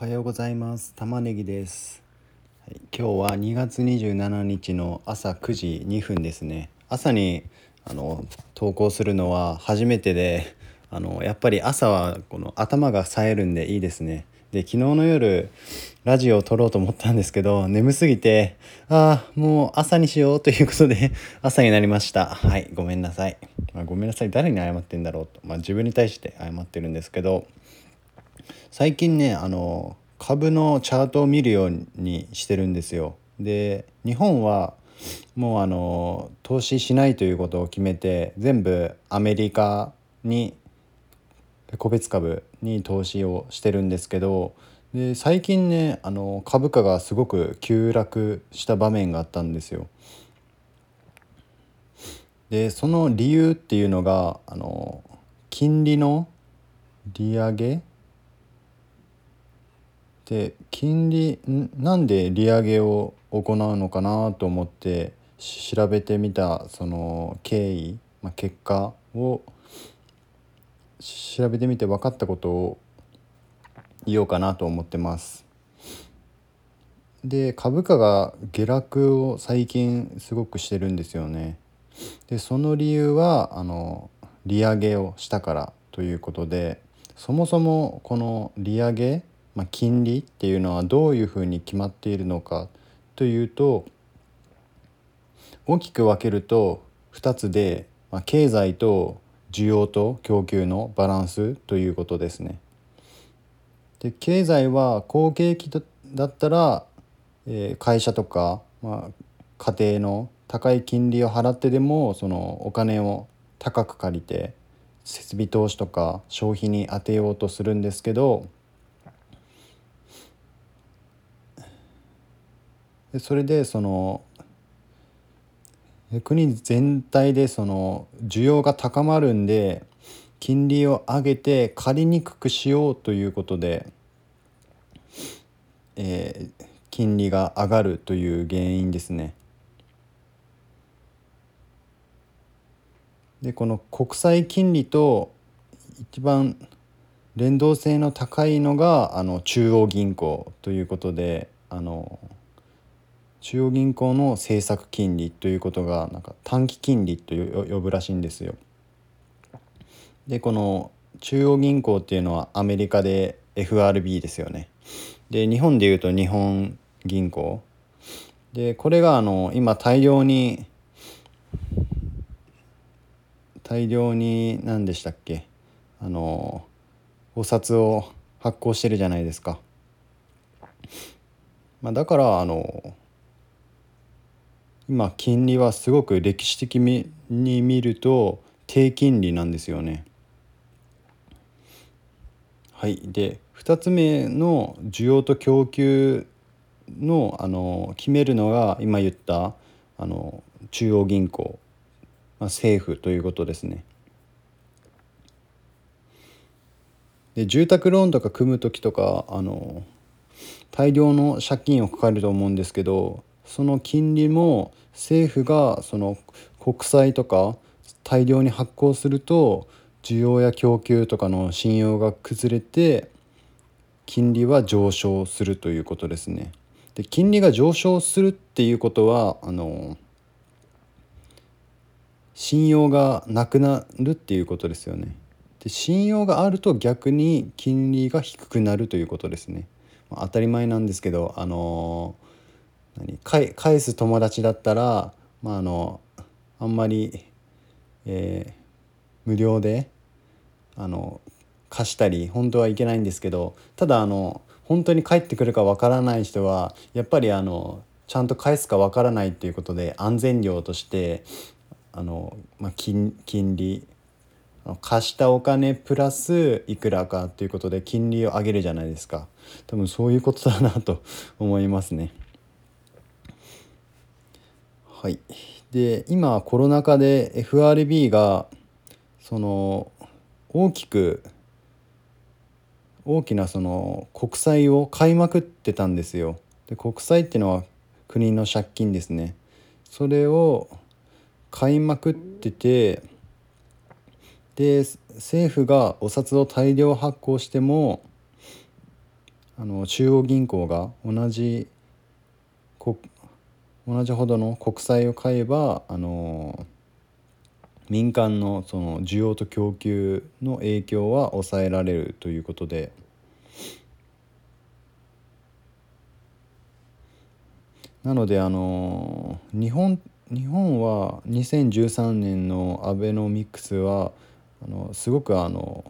はようございます。玉ねぎです、はい、今日は2月27日の朝9時2分ですね。朝にあの投稿するのは初めてであのやっぱり朝はこの頭が冴えるんでいいですね。で昨日の夜ラジオを撮ろうと思ったんですけど眠すぎてああもう朝にしようということで朝になりました。はいごめんなさい、まあ、ごめんなさい。誰に謝ってんだろうと、まあ、自分に対して謝ってるんですけど最近ねあの株のチャートを見るようにしてるんですよ。で日本はもうあの投資しないということを決めて全部アメリカに個別株に投資をしてるんですけどで最近ねあの株価がすごく急落した場面があったんですよ。でその理由っていうのがあの金利の利上げで金利なんで利上げを行うのかなと思って調べてみたその経緯、まあ、結果を調べてみて分かったことを言おうかなと思ってます。で株価が下落を最近すごくしてるんですよね。でその理由はあの利上げをしたからということでそもそもこの利上げまあ、金利っていうのはどういうふうに決まっているのかというと大きく分けると2つで、まあ、経済と需要と供給のバランスということですね。で経済は好景気だったら、えー、会社とか、まあ、家庭の高い金利を払ってでもそのお金を高く借りて設備投資とか消費に充てようとするんですけどでそれでその国全体でその需要が高まるんで金利を上げて借りにくくしようということで、えー、金利が上がるという原因ですね。でこの国債金利と一番連動性の高いのがあの中央銀行ということであの中央銀行の政策金利ということがなんか短期金利と呼ぶらしいんですよ。でこの中央銀行っていうのはアメリカで FRB ですよね。で日本でいうと日本銀行。でこれがあの今大量に大量に何でしたっけ？あのお札を発行してるじゃないですか。まあ、だからあの今金利はすごく歴史的に見ると低金利なんですよね。はい、で2つ目の需要と供給のあの決めるのが今言ったあの中央銀行、まあ、政府ということですね。で住宅ローンとか組む時とかあの大量の借金を抱えると思うんですけどその金利も政府がその国債とか大量に発行すると需要や供給とかの信用が崩れて金利は上昇するということですね。で金利が上昇するっていうことはあの信用がなくなるっていうことですよね。で信用があると逆に金利が低くなるということですね。まあ、当たり前なんですけどあのー何返す友達だったら、まあ、あのあんまり、えー、無料であの貸したり本当はいけないんですけどただあの本当に帰ってくるかわからない人はやっぱりあのちゃんと返すかわからないっていうことで安全料としてあの、まあ、金金利貸したお金プラスいくらかということで金利を上げるじゃないですか多分そういうことだなと思いますね。はい、で今コロナ禍で FRB がその大きく大きなその国債を買いまくってたんですよ。で国債っていうのは国の借金ですね。それを買いまくっててで政府がお札を大量発行してもあの中央銀行が同じ同じほどの国債を買えばあの民間のその需要と供給の影響は抑えられるということで。なのであの日本日本は2013年のアベノミクスはあのすごくあの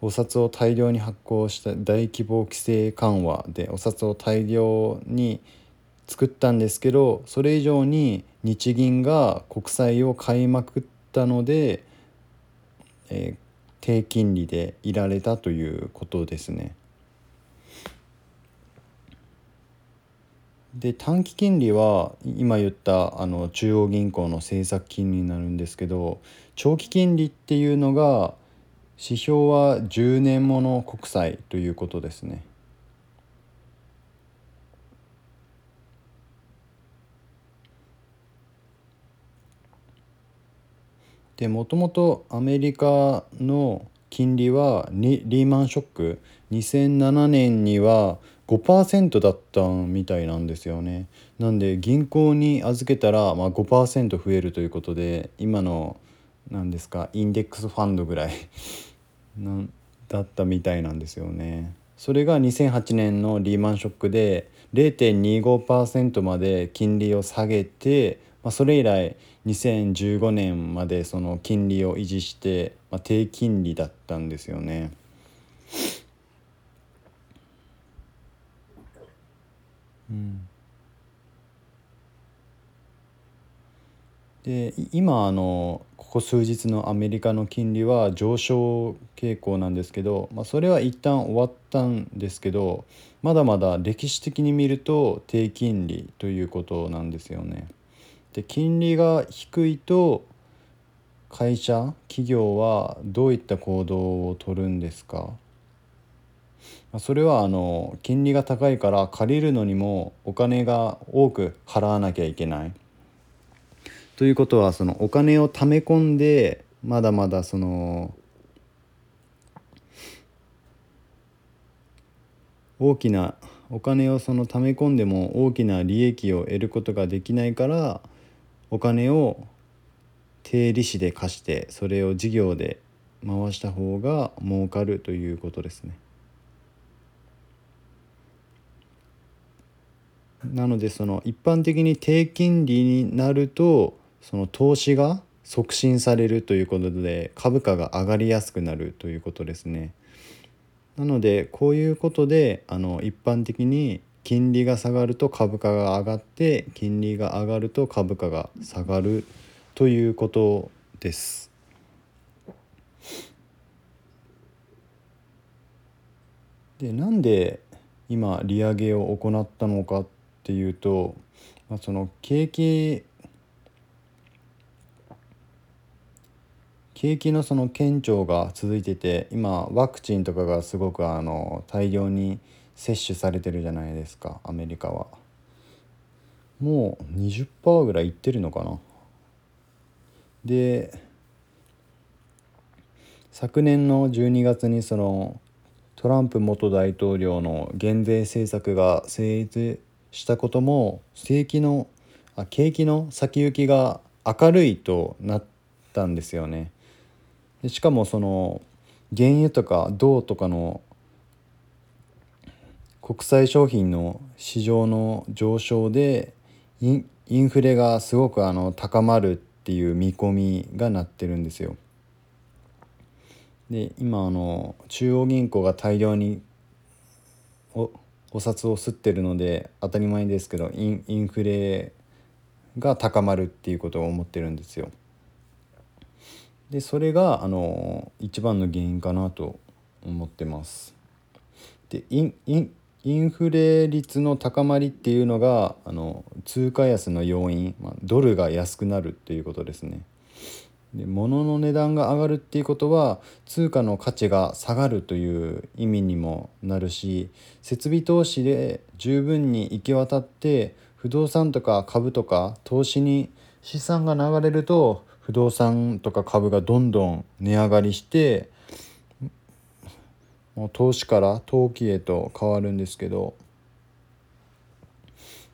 お札を大量に発行した大規模規制緩和でお札を大量に作ったんですけどそれ以上に日銀が国債を買いまくったので、えー、低金利でいられたということですね。で短期金利は今言ったあの中央銀行の政策金利になるんですけど長期金利っていうのが指標は10年もの国債ということですね。でもともとアメリカの金利はリーマンショック2007年には5%だったみたいなんですよね。なんで銀行に預けたら、まあ、5%増えるということで今の何ですかインデックスファンドぐらい なんだったみたいなんですよね。それが2008年のリーマンショックで0.25%まで金利を下げて、まあ、それ以来2015年までその金利を維持して、まあ、低金利だったんですよね。うん、で今あのここ数日のアメリカの金利は上昇傾向なんですけど、まあ、それは一旦終わったんですけどまだまだ歴史的に見ると低金利ということなんですよね。で金利が低いと会社企業はどういった行動をとるんですか？それはあの金利が高いから借りるのにもお金が多く払わなきゃいけない。ということはそのお金を貯め込んでまだまだその大きなお金をその貯め込んでも大きな利益を得ることができないからお金を低利子で貸してそれを事業で回した方が儲かるということですね。なのでその一般的に低金利になるとその投資が促進されるということで株価が上がりやすくなるということですね。なのでこういうことであの一般的に金利が下がると株価が上がって金利が上がると株価が下がるということです。でなんで今利上げを行ったのかっていうと、まあ、その景気景気のその顕著が続いてて今ワクチンとかがすごくあの大量に接種されてるじゃないですかアメリカはもう20%ぐらいいってるのかなで昨年の12月にそのトランプ元大統領の減税政策が成立したことも景気のあ景気の先行きが明るいとなったんですよね。でしかもその原油とか銅とかの国際商品の市場の上昇でインフレがすごくあの高まるっていう見込みがなってるんですよ。で今あの中央銀行が大量におお札を吸ってるので当たり前ですけどインインフレが高まるっていうことを思ってるんですよ。でそれがあの一番の原因かなと思ってます。でインフレ率の高まりっていうのがあの通貨安の要因、まあ、ドルが安くなるっていうことですね。で物の値段が上がるっていうことは通貨の価値が下がるという意味にもなるし設備投資で十分に行き渡って不動産とか株とか投資に資産が流れると不動産とか株がどんどん値上がりしてもう投資から投機へと変わるんですけど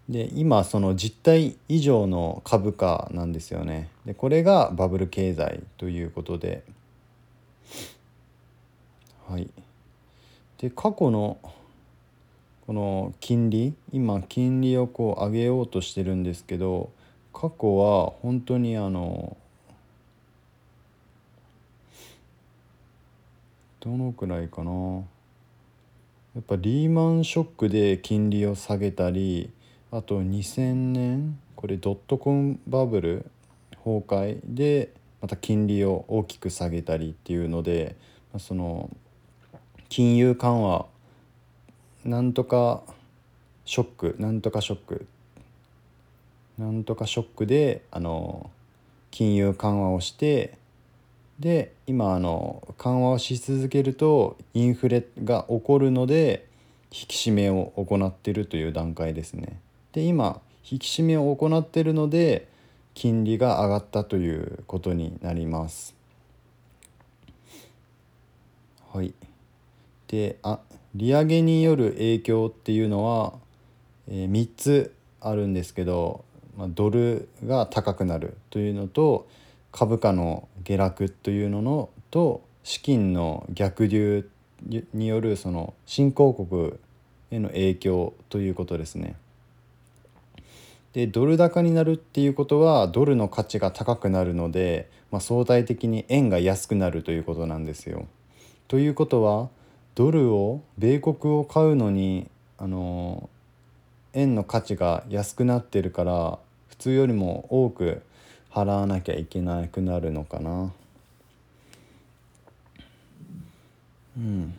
で今その実態以上の株価なんですよね。でこれがバブル経済ということで。はい。で過去のこの金利今金利をこう上げようとしてるんですけど過去は本当にあのどのくらいかな。やっぱリーマンショックで金利を下げたりあと2000年これドットコムバブル崩壊でまた金利を大きく下げたりっていうのでその金融緩和なんとかショックなんとかショックなんとかショックであの金融緩和をしてで今あの緩和をし続けるとインフレが起こるので引き締めを行っているという段階ですね。で今引き締めを行っているので金利が上がったということになります。はい、であ利上げによる影響っていうのは、えー、3つあるんですけど、まあ、ドルが高くなるというのと株価の下落というののと資金の逆流によるその新興国への影響ということですね。でドル高になるっていうことはドルの価値が高くなるので、まあ、相対的に円が安くなるということなんですよ。ということはドルを米国を買うのにあの円の価値が安くなってるから普通よりも多く払わなきゃいけなくなるのかな。うん、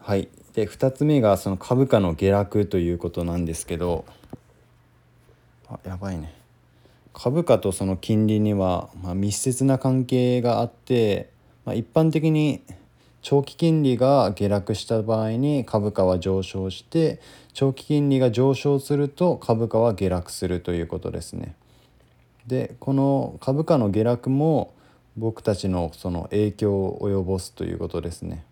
はいで2つ目がその株価の下落ということなんですけどあやばいね株価とその金利には、まあ、密接な関係があって、まあ、一般的に長期金利が下落した場合に株価は上昇して長期金利が上昇すると株価は下落するということですね。でこの株価の下落も僕たちのその影響を及ぼすということですね。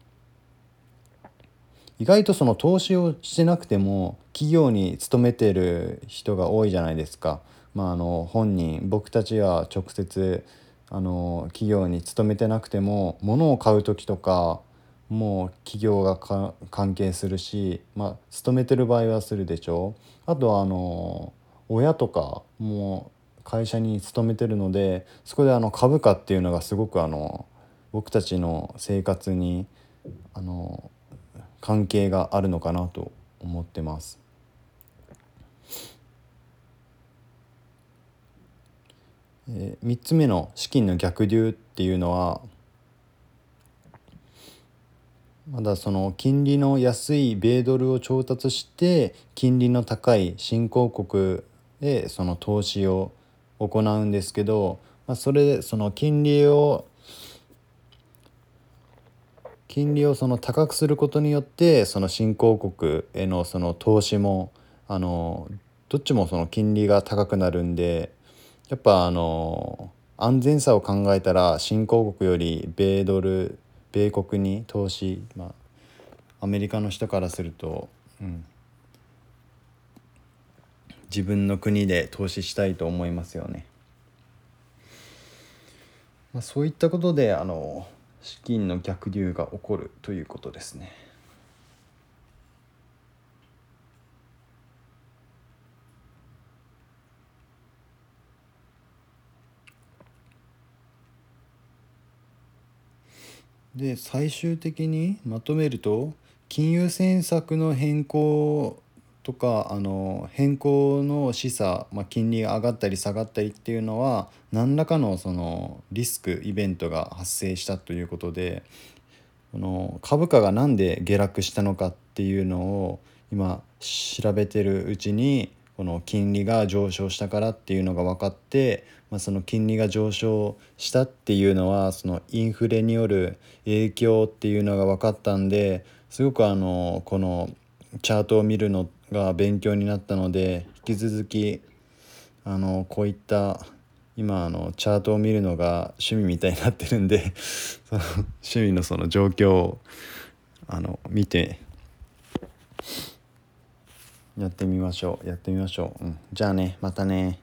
意外とその投資をしてなくても企業に勤めてる人が多いじゃないですか。まあ、あの本人僕たちは直接あの企業に勤めてなくても物を買う時とかもう企業が関係するし、まあ、勤めてる場合はするでしょうあとはあの親とかも会社に勤めてるのでそこであの株価っていうのがすごくあの僕たちの生活にあの関係があるのかなと思ってます。えー、3つ目の資金の逆流っていうのはまだその金利の安い米ドルを調達して金利の高い新興国でその投資を行うんですけど、まあ、それでその金利を金利をその高くすることによってその新興国へのその投資もあのどっちもその金利が高くなるんでやっぱあの安全さを考えたら新興国より米ドル米国に投資まあアメリカの人からすると、うん、自分の国で投資したいと思いますよね。まあ、そういったことであの資金の逆流が起こるということですね。で最終的にまとめると金融政策の変更とかあの変更の示唆、まあ、金利が上がったり下がったりっていうのは何らかのそのリスクイベントが発生したということでこの株価が何で下落したのかっていうのを今調べてるうちにこの金利が上昇したからっていうのが分かって、まあ、その金利が上昇したっていうのはそのインフレによる影響っていうのが分かったんですごくあのこのチャートを見るのってが勉強になったので引き続きあのこういった今あのチャートを見るのが趣味みたいになってるんで その趣味のその状況をあの見てやってみましょうやってみましょう、うん、じゃあねまたね。